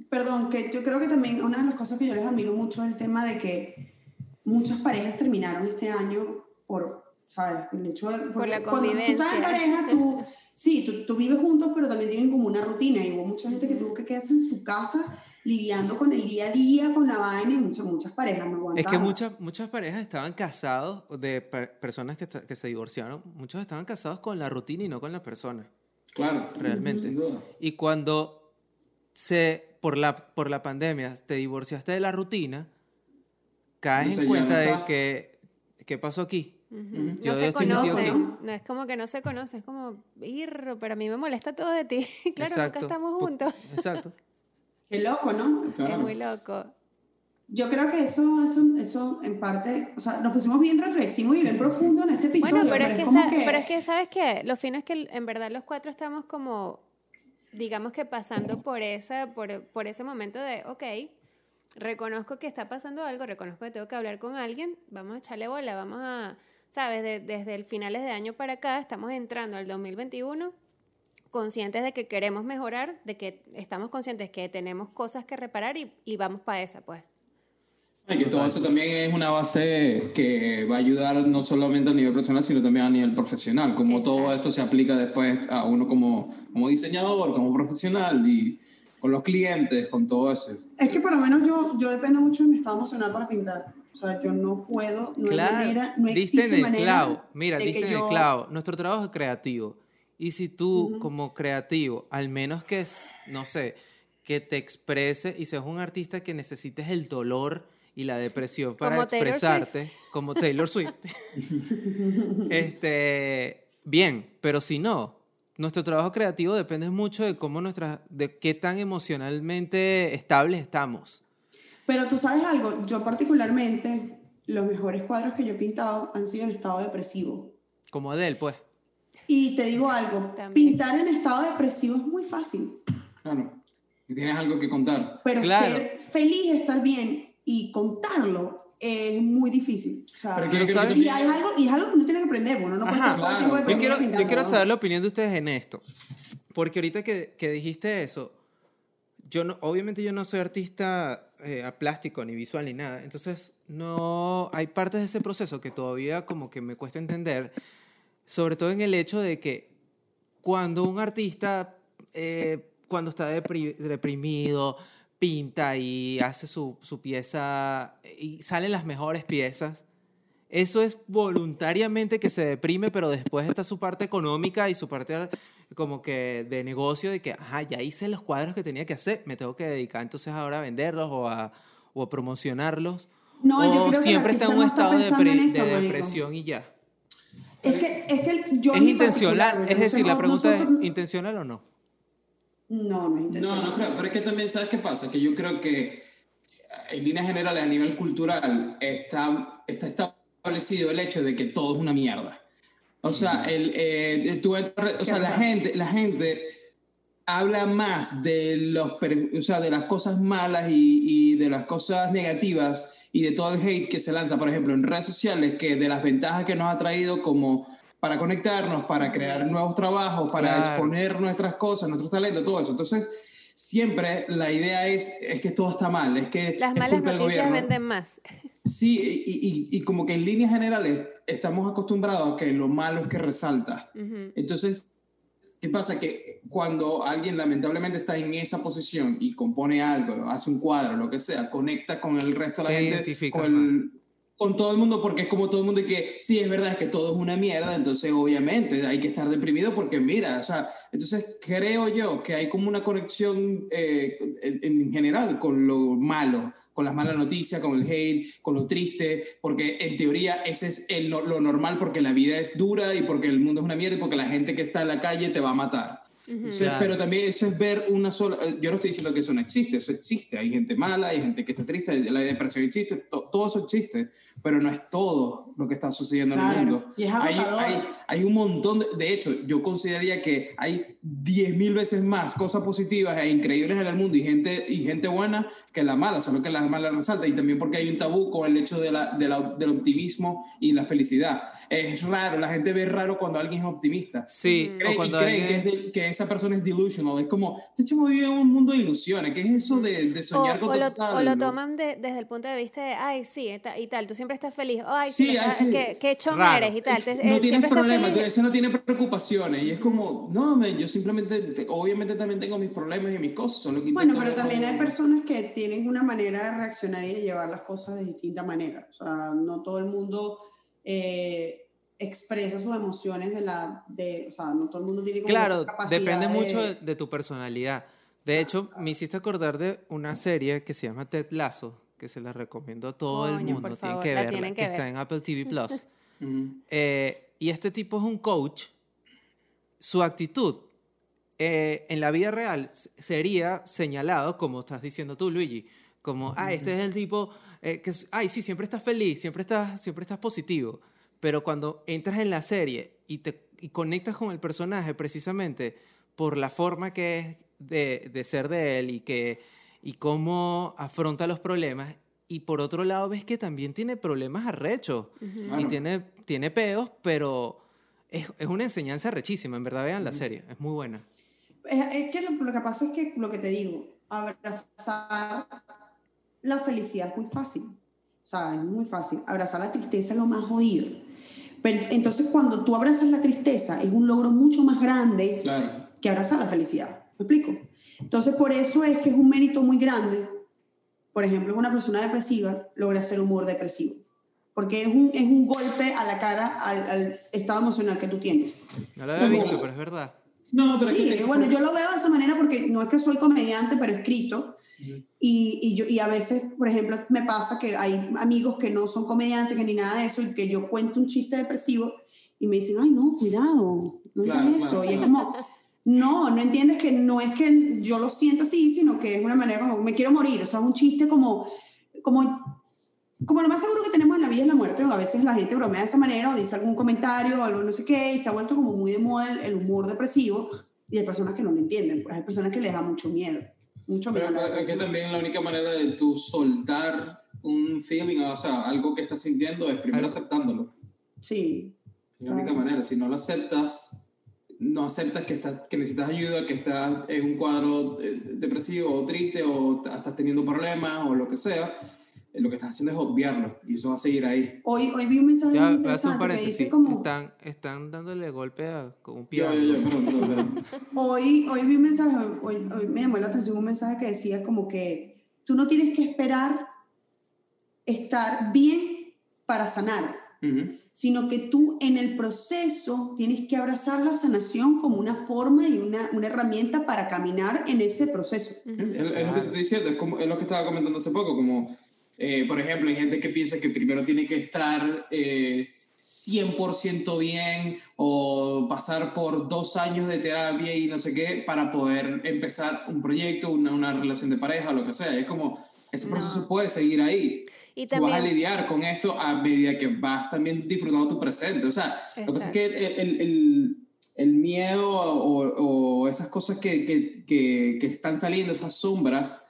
S1: Perdón, que yo creo que también una de las cosas que yo les admiro mucho es el tema de que muchas parejas terminaron este año por, ¿sabes? El hecho de...
S4: Por la convivencia.
S1: Cuando tú estás en pareja, tú sí, tú, tú, vives juntos, pero también tienen como una rutina. Y hubo mucha gente que tuvo que quedarse en su casa lidiando con el día a día, con la vaina, y muchas, muchas parejas no
S3: Es que muchas, muchas parejas estaban casados, de personas que, que, se divorciaron, muchos estaban casados con la rutina y no con la persona.
S2: Claro.
S3: Realmente. Y cuando se, por la, por la pandemia te divorciaste de la rutina, caes en cuenta de que, ¿qué pasó aquí?
S4: No se conoce, no es como que no se conoce, es como, irro, pero a mí me molesta todo de ti. claro, nunca estamos juntos.
S3: Exacto.
S1: Qué loco, ¿no?
S4: Es muy loco.
S1: Yo creo que eso, eso, eso en parte, o sea, nos pusimos bien reflexivos y bien profundo en este episodio.
S4: Bueno, pero, es, que, pero es que, ¿sabes qué? Lo fino es que en verdad los cuatro estamos como, digamos que pasando por, esa, por, por ese momento de, ok, reconozco que está pasando algo, reconozco que tengo que hablar con alguien, vamos a echarle bola, vamos a ¿sabes? desde el finales de año para acá estamos entrando al 2021 conscientes de que queremos mejorar, de que estamos conscientes que tenemos cosas que reparar y, y vamos para esa, pues.
S2: Y que todo eso también es una base que va a ayudar no solamente a nivel personal, sino también a nivel profesional, como todo esto se aplica después a uno como, como diseñador, como profesional y con los clientes, con todo eso.
S1: Es que por lo menos yo, yo dependo mucho de mi estado emocional para pintar. O sea, yo no puedo, no claro. hay manera, no existe
S3: en el
S1: manera
S3: clavo. Mira, diste en el clavo. Nuestro trabajo es creativo. Y si tú, como creativo, al menos que, no sé, que te exprese y seas un artista que necesites el dolor y la depresión para expresarte, como Taylor Swift, este, bien, pero si no, nuestro trabajo creativo depende mucho de cómo nuestra, de qué tan emocionalmente estables estamos.
S1: Pero tú sabes algo, yo particularmente, los mejores cuadros que yo he pintado han sido en estado depresivo.
S3: Como Adele, pues.
S1: Y te digo algo, pintar en estado depresivo es muy fácil.
S2: Claro. Y tienes algo que contar.
S1: Pero ser feliz, estar bien y contarlo es muy difícil. O sea, y, es algo, y es algo que uno tiene que aprender. Bueno, no puede tiempo
S3: de yo quiero, yo quiero saber la opinión de ustedes en esto. Porque ahorita que, que dijiste eso, yo no, obviamente yo no soy artista eh, plástico ni visual ni nada, entonces no hay partes de ese proceso que todavía como que me cuesta entender, sobre todo en el hecho de que cuando un artista, eh, cuando está deprimido, pinta y hace su, su pieza y salen las mejores piezas, eso es voluntariamente que se deprime, pero después está su parte económica y su parte como que de negocio, de que, ajá, ya hice los cuadros que tenía que hacer, me tengo que dedicar entonces ahora a venderlos o a, o a promocionarlos. No, o yo creo siempre está en un estado de, de depresión y ya.
S1: Es que, es que yo...
S3: Es intencional, es decir, la pregunta es, ¿intencional o no?
S1: No, no es intencional.
S2: No, no creo, pero es que también, ¿sabes qué pasa? Que yo creo que en líneas generales a nivel cultural está, está establecido el hecho de que todo es una mierda. O sea, el, eh, o sea la, gente, la gente habla más de, los, o sea, de las cosas malas y, y de las cosas negativas y de todo el hate que se lanza, por ejemplo, en redes sociales, que de las ventajas que nos ha traído como para conectarnos, para crear nuevos trabajos, para exponer nuestras cosas, nuestros talentos, todo eso. Entonces, siempre la idea es, es que todo está mal, es que...
S4: Las malas noticias venden más.
S2: Sí, y, y, como que en líneas generales estamos acostumbrados a que lo malo es que resalta. Entonces, ¿Qué pasa? Que cuando alguien lamentablemente está en esa posición y compone algo, hace un cuadro, lo que sea, conecta con el resto de la gente, con, con, todo el mundo, porque es como todo el mundo que sí, es verdad, es que todo es una mierda, entonces obviamente hay que estar deprimido porque mira, o sea, entonces creo yo que hay como una conexión eh, en general con lo malo con las malas noticias, con el hate, con lo triste, porque en teoría ese es el, lo normal porque la vida es dura y porque el mundo es una mierda y porque la gente que está en la calle te va a matar. Pero también eso es ver una sola, yo no estoy diciendo que eso no existe, eso existe, hay gente mala, hay gente que está triste, la depresión existe, todo eso existe, pero no es todo lo que está sucediendo en el mundo. hay, hay, hay, un montón, de, de, hecho, yo consideraría que hay 10.000 veces más cosas positivas e increíbles en el mundo y gente, y gente buena que la mala, solo que la mala resalta y también porque hay un tabú con el hecho de la, de la, del optimismo y la felicidad. Es raro, la gente ve raro cuando alguien es optimista.
S3: Sí,
S2: creen, cuando y creen que, es que, esa persona es delusional. Es como, este chamo vive en un mundo de ilusiones. ¿Qué es eso de, de soñar con
S4: o lo, o lo toman de, desde el punto de vista de, ay, sí, y tal, tú siempre estás feliz. Ay, sí, sí, qué, qué eres y tal.
S2: no tienes problemas, ese no tiene preocupaciones. Y es como, no, man, yo simplemente, obviamente también tengo mis problemas y mis cosas. Solo
S1: bueno, pero también hay personas que tienen una manera de reaccionar y de llevar las cosas de distinta manera. O sea, no todo el mundo eh, expresa sus emociones de la... De, o sea, no todo el mundo tiene
S3: como Claro, depende mucho de, tu personalidad. De hecho, me hiciste acordar de una serie que se llama Ted Lasso, que se la recomiendo a todo el mundo. Tienen que verla, que, está en Apple TV Plus. Eh, y este tipo es un coach. Su actitud eh, en la vida real sería señalado, como estás diciendo tú, Luigi, como, ah, este es el tipo eh, que, ay, sí, siempre estás feliz, siempre estás, siempre estás positivo. Pero cuando entras en la serie y te y conectas con el personaje precisamente por la forma que es de, de ser de él y, que, y cómo afronta los problemas, y por otro lado ves que también tiene problemas arrechos y tiene, tiene peos, pero es, es, una enseñanza rechísima, en verdad vean la serie, es muy buena.
S1: Es, que lo, lo, que pasa es que lo que te digo, abrazar la felicidad es muy fácil. O sea, es muy fácil. Abrazar la tristeza es lo más jodido. Pero, entonces, cuando tú abrazas la tristeza, es un logro mucho más grande que abrazar la felicidad. ¿Me explico? Entonces, por eso es que es un mérito muy grande. Por ejemplo, una persona depresiva logra hacer humor depresivo. Porque es un, es un golpe a la cara al, estado emocional que tú tienes.
S3: No lo había visto, pero es verdad.
S1: No, pero sí, bueno, yo lo veo de esa manera porque no es que soy comediante, pero escrito. Y, y, yo, y a veces, por ejemplo, me pasa que hay amigos que no son comediantes, que ni nada de eso, y que yo cuento un chiste depresivo y me dicen, ay, no, cuidado, no claro, eso. y es como, no, no entiendes que no es que yo lo sienta así, sino que es una manera como, me quiero morir. O sea, un chiste como, como, como lo más seguro que tenemos en la vida es la muerte. O a veces la gente bromea de esa manera o dice algún comentario o algo no sé qué, y se ha vuelto como muy de moda el, el humor depresivo. Y hay personas que no lo entienden, pues hay personas que les da mucho miedo. Mucho
S2: Pero es que también la única manera de tú soltar un feeling, o sea, algo que estás sintiendo es primero aceptándolo.
S1: Sí.
S2: Es la única manera. Si no lo aceptas, no aceptas que, estás, que necesitas ayuda, que estás en un cuadro eh, depresivo o triste o estás teniendo problemas o lo que sea, eh, lo que estás haciendo es obviarlo y eso va a seguir ahí.
S1: Hoy, hoy vi un mensaje muy interesante que dice como...
S3: Están, están dándole golpe a, con un
S2: piano.
S1: hoy, hoy vi un mensaje, hoy, hoy me llamó la atención un mensaje que decía como que tú no tienes que esperar estar bien para sanar. Sino que tú en el proceso tienes que abrazar la sanación como una forma y una, una herramienta para caminar en ese proceso.
S2: es, lo que te estoy diciendo, es, como, es lo que estaba comentando hace poco, como, eh, por ejemplo, hay gente que piensa que primero tiene que estar... Eh, 100% bien o pasar por dos años de terapia y no sé qué para poder empezar un proyecto, una, una relación de pareja, lo que sea. Es como, ese proceso puede seguir ahí. Y también, vas a lidiar con esto a medida que vas también disfrutando tu presente. O sea, lo que pasa es que el, el, el miedo o, o, esas cosas que, que, que, que están saliendo, esas sombras,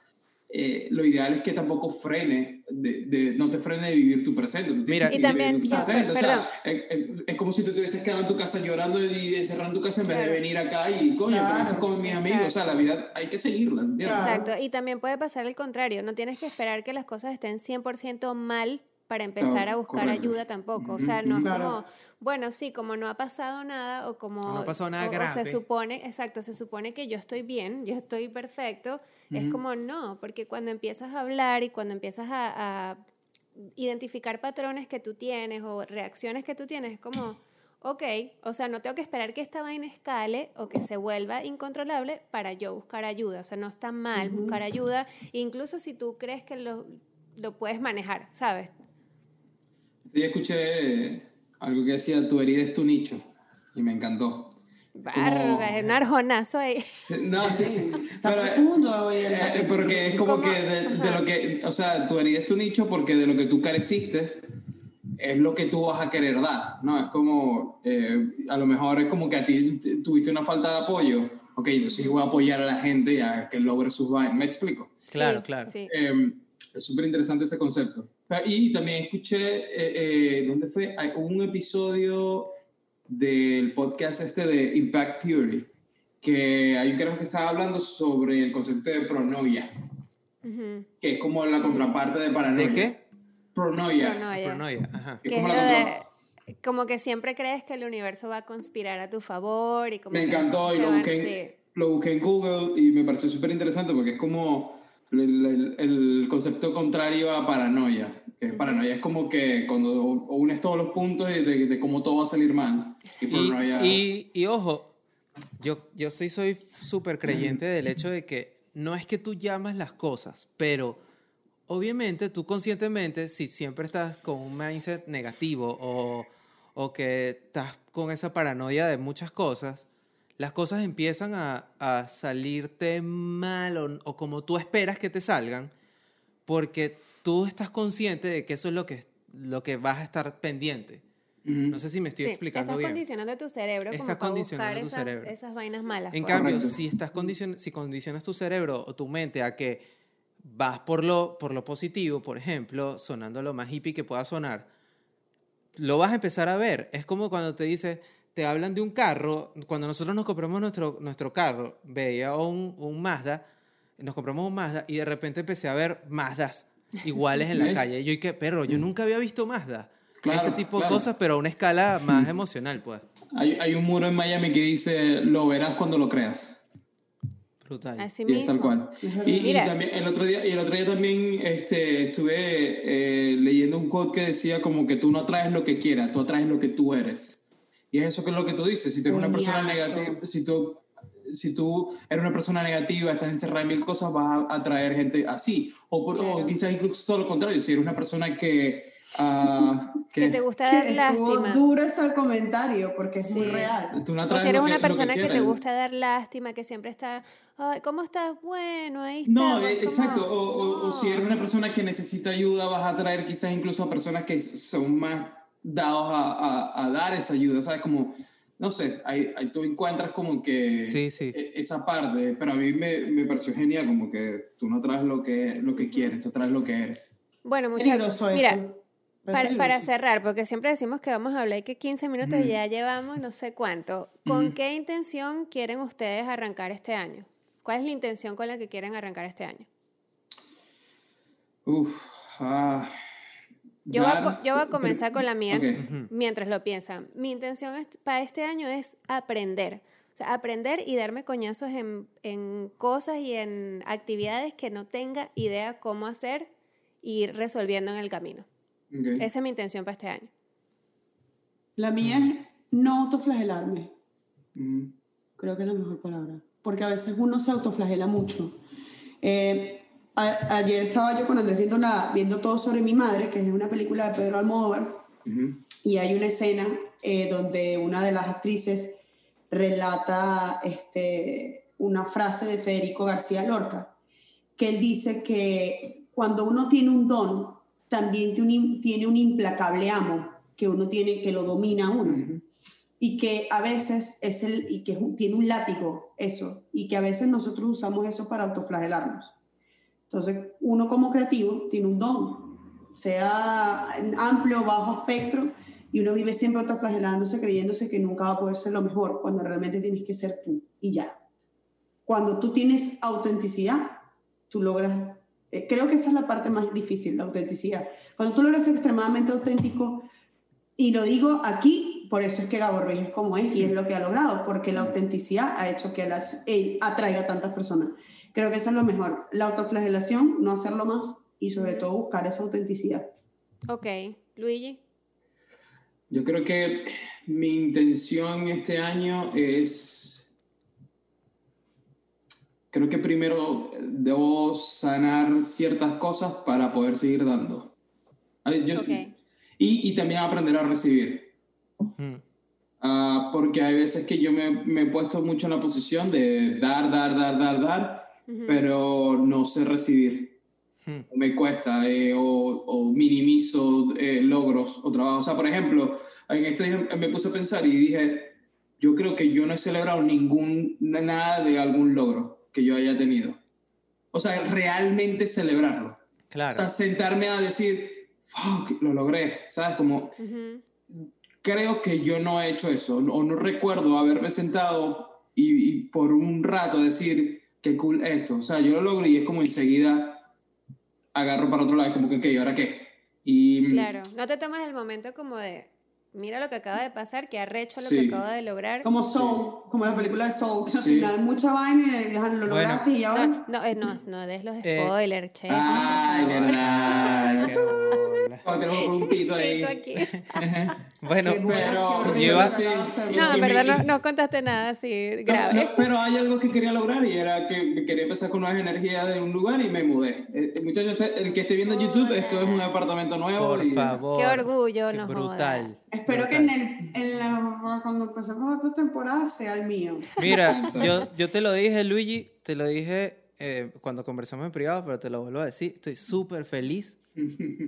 S2: eh, lo ideal es que tampoco frene, de, no te frene de vivir tu presente.
S4: Mira, y también,
S2: tu presente. O sea, es, como si tú te hubieses quedado en tu casa llorando y encerrando tu casa en vez de venir acá y, coño, claro. esto con mis amigos. O sea, la vida hay que seguirla.
S4: Exacto. Y también puede pasar el contrario. No tienes que esperar que las cosas estén 100% mal para empezar a buscar ayuda tampoco. O sea, no es como, bueno, sí, como no ha pasado nada o como...
S3: No ha pasado nada grave.
S4: se supone, exacto, se supone que yo estoy bien, yo estoy perfecto. Es como no, porque cuando empiezas a hablar y cuando empiezas a, a, identificar patrones que tú tienes o reacciones que tú tienes, es como, ok, o sea, no tengo que esperar que esta vaina escale o que se vuelva incontrolable para yo buscar ayuda. O sea, no está mal buscar ayuda, incluso si tú crees que lo, lo puedes manejar, ¿sabes?
S2: Yo escuché algo que decía, tu herida es tu nicho, y me encantó.
S4: Barra, es un arjonazo ahí.
S2: No, sí, sí.
S1: Pero, profundo
S2: eh, eh, porque es como que de, de, lo que, o sea, tu herida es tu nicho porque de lo que tú careciste es lo que tú vas a querer dar, ¿no? Es como, eh, a lo mejor es como que a ti tuviste una falta de apoyo, ok, entonces yo voy a apoyar a la gente a que logre sus vainas, ¿me explico?
S3: Claro, claro.
S4: Sí.
S2: Eh, es súper interesante ese concepto. Ah, y también escuché, eh, eh, ¿dónde fue? Hay un episodio del podcast este de Impact Theory, que hay un creo que estaba hablando sobre el concepto de pronoia, que es como la contraparte de paranoia.
S3: ¿De qué?
S2: Pronoia.
S4: Pronoia.
S3: Pronoia, ajá.
S4: Que es como, de, como que siempre crees que el universo va a conspirar a tu favor y como
S2: Me encantó y lo busqué, lo busqué en Google y me pareció súper interesante porque es como el, el, concepto contrario a paranoia. Que paranoia es como que cuando unes todos los puntos de, de, cómo todo va a salir mal.
S3: Y, y, y, ojo, yo, yo sí soy súper creyente del hecho de que no es que tú llamas las cosas, pero obviamente tú conscientemente, si siempre estás con un mindset negativo o, o que estás con esa paranoia de muchas cosas, las cosas empiezan a, a salirte mal o, o, como tú esperas que te salgan, porque tú estás consciente de que eso es lo que, lo que vas a estar pendiente. No sé si me estoy
S4: sí,
S3: explicando
S4: estás
S3: bien.
S4: condicionando tu cerebro
S3: estás
S4: como
S3: condicionando
S4: para buscar
S3: tu
S4: esas,
S3: cerebro.
S4: esas vainas malas.
S3: En
S4: pues.
S3: cambio, si, estás condicion si condicionas tu cerebro o tu mente a que vas por lo, por lo positivo, por ejemplo, sonando lo más hippie que pueda sonar, lo vas a empezar a ver. Es como cuando te dice, te hablan de un carro, cuando nosotros nos compramos nuestro, nuestro carro, veía un, un Mazda, nos compramos un Mazda y de repente empecé a ver Mazdas iguales en la calle. Y yo, ¿y qué perro? Yo nunca había visto Mazda. Claro, Ese tipo claro. de cosas, pero a una escala más emocional, pues.
S2: Hay, hay, un muro en Miami que dice, lo verás cuando lo creas.
S3: Brutal.
S4: Así
S2: y
S4: mismo.
S2: es tal cual. Y, y, también el otro día, y el otro día también este, estuve eh, leyendo un quote que decía como que tú no atraes lo que quieras, tú atraes lo que tú eres. Y es eso que es lo que tú dices. Si tú eres una persona negativa, si tú, si tú eres una persona negativa, estás encerrada en mil cosas, vas a atraer gente así. O, por, claro. o quizás incluso todo lo contrario. Si eres una persona que Uh,
S4: que, que, te gusta dar
S1: que
S4: lástima.
S1: duro ese comentario porque es
S4: Sí.
S1: muy real.
S2: tú no
S4: O
S2: atraes
S4: si eres una
S2: lo
S4: persona que, te
S2: quieres.
S4: gusta dar lástima, que siempre está, ay, ¿cómo estás? Bueno, ahí está.
S2: No,
S4: pues,
S2: eh, exacto. O, o- o si eres
S4: No.
S2: una persona que necesita ayuda, vas a atraer quizás incluso a personas que son más dados a, a- a dar esa ayuda. ¿Sabes? Como, no sé, ahí, ahí tú encuentras como que
S3: Sí, sí.
S2: e- esa parte. Pero a mí me, me pareció genial, como que tú no traes lo que, lo que quieres, tú traes lo que eres.
S4: Bueno, muchachos, mira, para, cerrar, porque siempre decimos que vamos a hablar y que 15 minutos y ya llevamos no sé cuánto. ¿Con qué intención quieren ustedes arrancar este año? ¿Cuál es la intención con la que quieren arrancar este año?
S2: Uf, ah,
S4: Yo, voy a,
S2: dar-
S4: yo voy a comenzar con la mía mientras lo piensan. Mi intención es- para este año es aprender. O sea, aprender y darme coñazos en, en cosas y en actividades que no tenga idea cómo hacer y ir resolviendo en el camino. Esa es mi intención para este año.
S1: La mía es no autoflagelarme.
S2: Mm.
S1: Creo que es la mejor palabra. Porque a veces uno se autoflagela mucho. Eh, a- ayer estaba yo con Andrés viendo, todo sobre mi madre, que es una película de Pedro Almodóvar. Y hay una escena eh, donde una de las actrices relata este, una frase de Federico García Lorca, que él dice que cuando uno tiene un don, también tiene un, implacable amo, que uno tiene, que lo domina a uno. Y que a veces es el, y que tiene un látigo, eso, y que a veces nosotros usamos eso para autoflagelarnos. Entonces, uno como creativo tiene un don, sea amplio o bajo espectro, y uno vive siempre autoflagelándose, creyéndose que nunca va a poder ser lo mejor, cuando realmente tienes que ser tú, y ya. Cuando tú tienes autenticidad, tú logras, eh, creo que esa es la parte más difícil, la autenticidad. Cuando tú logras ser extremadamente auténtico, y lo digo aquí, por eso es que Gabo Ruiz es como es y es lo que ha logrado, porque la autenticidad ha hecho que él atraiga a tantas personas. Creo que eso es lo mejor. La autoflagelación, no hacerlo más y sobre todo buscar esa autenticidad.
S4: Ok, Luigi.
S2: Yo creo que mi intención este año es. Creo que primero debo sanar ciertas cosas para poder seguir dando. Yo-
S4: Ok.
S2: y, y también aprender a recibir. Ah, porque hay veces que yo me, me he puesto mucho en la posición de dar, dar, dar, dar, dar, pero no sé recibir.
S3: Hmm.
S2: O me cuesta, eh, o, o minimizo eh, logros o trabajos. O sea, por ejemplo, en esto me puse a pensar y dije, yo creo que yo no he celebrado ningún, nada de algún logro que yo haya tenido. O sea, realmente celebrarlo. O
S3: Claro.
S2: sea, sentarme a decir, fuck, lo logré, ¿sabes? Como,
S4: Ujú.
S2: creo que yo no he hecho eso, o no recuerdo haberme sentado y, y por un rato decir, qué cool esto. O sea, yo lo logro y es como enseguida agarro para otro lado, es como que, ok, ¿y ahora qué? Y
S4: Claro, no te tomas el momento como de, mira lo que acaba de pasar, que arrecho lo
S2: Sí.
S4: que acabo de lograr.
S1: Como Soul, como la película de Soul, que al
S2: Sí.
S1: final mucha vaina y dejan, lo
S3: Bueno.
S1: lograste y ahora...
S4: No, no, eh, no, no des los
S3: Eh,
S4: spoilers, che.
S2: Ay, verdad. Tenemos por un pito ahí.
S4: Aquí.
S3: Bueno,
S2: Pero, y-
S4: No, en verdad no, no contaste nada así
S2: No,
S4: grave.
S2: no, pero hay algo que quería lograr y era que quería empezar con nuevas energías de un lugar y me mudé. Eh, muchachos, este- el que esté viendo YouTube, esto es un apartamento nuevo.
S3: por
S2: y,
S3: favor.
S4: Qué orgullo,
S3: Qué
S4: no
S3: brutal.
S1: Espero que en el, en la, cuando empecemos esta temporada sea el mío.
S3: Mira, yo, yo te lo dije, Luigi, te lo dije eh, cuando conversamos en privado, pero te lo vuelvo a decir. Estoy súper feliz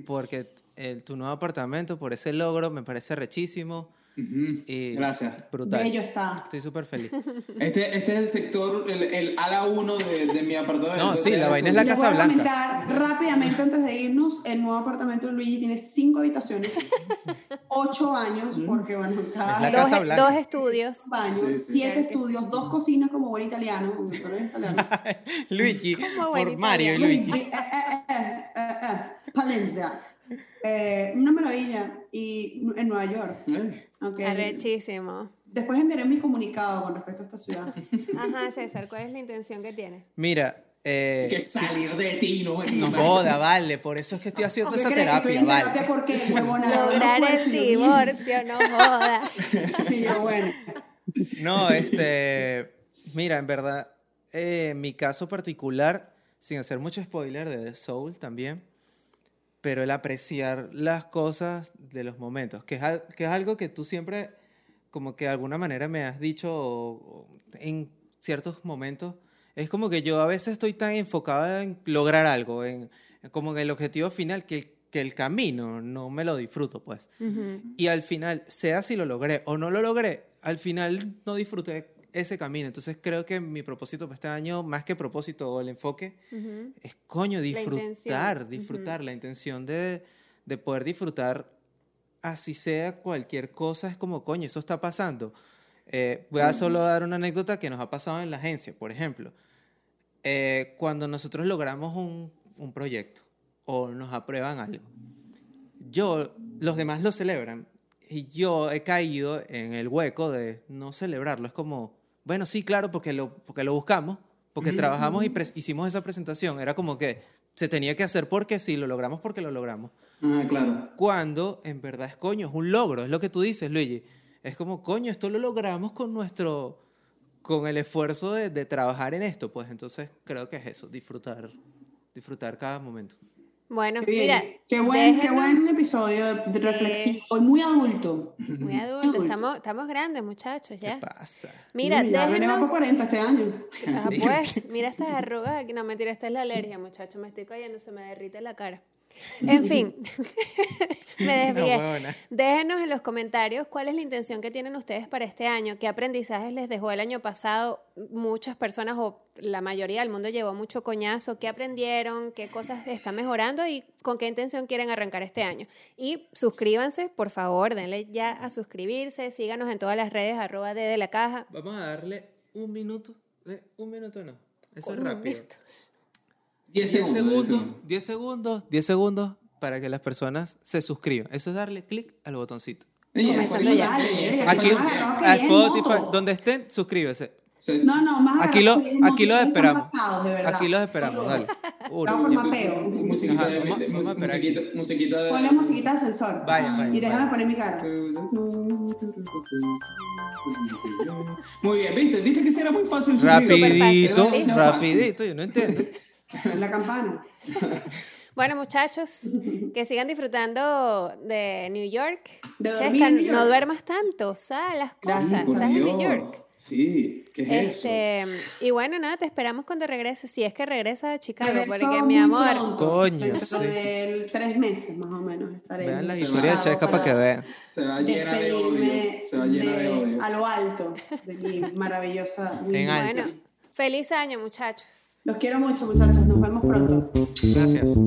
S3: porque el, tu nuevo apartamento, por ese logro, me parece rechísimo.
S2: Ujú,
S3: Y
S2: Gracias.
S3: Brutal.
S1: Bello está.
S3: Estoy súper feliz.
S2: Este, este es el sector, el, el ala 1 de, de mi apartamento.
S3: No, sí, la
S2: Entonces,
S3: vaina es la
S1: Les
S3: Casa
S1: voy a
S3: Blanca.
S1: comentar rápidamente antes de irnos, el nuevo apartamento de Luigi tiene cinco habitaciones, ocho baños, porque bueno, cada
S3: Es la
S4: dos,
S3: Casa Blanca.
S4: dos estudios.
S1: baño,
S2: Sí, sí.
S1: siete estudios, dos cocinas como buen italiano, como italiano.
S3: Luigi,
S4: Como buen
S3: por Mario y. Luigi.
S1: Luigi, eh, eh, eh, eh, eh, Palencia. Eh, una maravilla. Y en Nueva York.
S2: Eh,
S1: ok.
S4: Arrechísimo.
S1: Después enviaré mi comunicado con respecto a esta ciudad.
S4: Ajá, César, ¿cuál es la intención que tienes?
S3: Mira, eh,
S2: que salir de ti, ¿no?
S3: no joda, vale, por eso es que estoy haciendo
S1: ¿Qué
S3: esa
S1: crees? Que estoy
S3: terapia,
S1: en
S3: vale.
S1: terapia porque, huevona,
S4: Lograr
S1: no
S4: el divorcio, no
S1: mierda. Y yo, bueno.
S3: No, este, mira, en verdad, eh, mi caso particular, sin hacer mucho spoiler de Soul también, pero el apreciar las cosas de los momentos, que es, que es algo que tú siempre, como que de alguna manera me has dicho o- o en ciertos momentos, es como que yo a veces estoy tan enfocado en lograr algo, en, como en el objetivo final, que el, que el camino no me lo disfruto, pues. Y al final, sea si lo logré o no lo logré, al final no disfruté ese camino. Entonces creo que mi propósito para este año, más que propósito o el enfoque, es coño, disfrutar, disfrutar, la intención de, de poder disfrutar, así sea cualquier cosa, es como, coño, eso está pasando. Eh, voy a solo dar una anécdota que nos ha pasado en la agencia, por ejemplo. Eh, cuando nosotros logramos un, un proyecto o nos aprueban algo, yo, los demás lo celebran y yo he caído en el hueco de no celebrarlo. Es como, bueno, sí, claro, porque lo, porque lo buscamos, porque trabajamos y hicimos esa presentación. Era como que se tenía que hacer porque sí, lo logramos porque lo logramos.
S2: Ah, claro.
S3: Cuando en verdad es coño, es un logro, es lo que tú dices, Luigi. Es como, coño, esto lo logramos con nuestro, con el esfuerzo de, de trabajar en esto, pues entonces creo que es eso, disfrutar, disfrutar cada momento.
S4: Bueno,
S1: Qué
S4: mira.
S1: qué buen, qué
S4: déjenos-
S1: buen episodio de,
S4: Sí.
S1: reflexivo. Hoy muy adulto.
S4: Muy adultos, estamos, estamos grandes, muchachos,
S3: ¿Qué
S4: ya.
S3: pasa?
S4: Mira,
S1: ya René va por
S4: déjenos.
S1: 40 este año.
S4: Ah, pues, mira estas arrugas aquí. No, mentira, esta es la alergia, muchacho. Me estoy cayendo, se me derrite la cara. En fin, me desvié. Déjenos en los comentarios cuál es la intención que tienen ustedes para este año, qué aprendizajes les dejó el año pasado. Muchas personas o la mayoría del mundo llevó mucho coñazo, qué aprendieron, qué cosas están mejorando y con qué intención quieren arrancar este año. Y suscríbanse, por favor, denle ya a suscribirse, síganos en todas las redes, arroba de la caja.
S3: Vamos a darle un minuto. eh, Un minuto no. Eso es rápido.
S4: minuto.
S2: 10
S3: 10
S2: segundos.
S3: segundos, 10 segundos, 10 segundos para que las personas se suscriban. Eso es darle clic al botoncito. Aquí, a Spotify, donde estén, suscríbese.
S2: Se-
S1: No, no, más
S3: Aquí, lo, aquí los esperamos.
S1: pasados, de.
S3: Aquí los esperamos, dale. Uno.
S1: Vamos a formar peo.
S2: Musiquita,
S3: Ajá,
S2: de,
S3: vamos-
S2: de- musiquita, musiquita de...
S1: Ponle musiquita de ascensor.
S3: Vayan, vayan,
S1: Y déjame poner mi cara.
S2: Muy bien, ¿viste? ¿Viste que sí era muy fácil suscribirse?
S3: Rapidito, rapidito, yo no entiendo.
S1: La campana.
S4: Bueno, muchachos, que sigan disfrutando de New York.
S1: De
S4: Chesca,
S1: New
S4: no
S1: York.
S4: duermas tanto, sal las cosas.
S2: Por
S4: Estás en New
S2: Dios.
S4: York.
S2: Sí, ¿qué es eso?
S4: Este, y bueno, nada, te esperamos cuando regreses, si es que regresa a Chicago, porque mi amor,
S1: pronto,
S3: Coño,
S1: Dentro
S3: sí.
S1: de tres meses más o menos estaré.
S3: Vean las
S2: Se
S3: historias de para que vean.
S2: Se va llena de odio. Se va llena de,
S1: de-
S2: odio.
S1: a lo alto de mi maravillosa
S3: En alto.
S4: bueno, feliz año, muchachos.
S1: Los quiero mucho, muchachos. Nos vemos pronto.
S3: Gracias.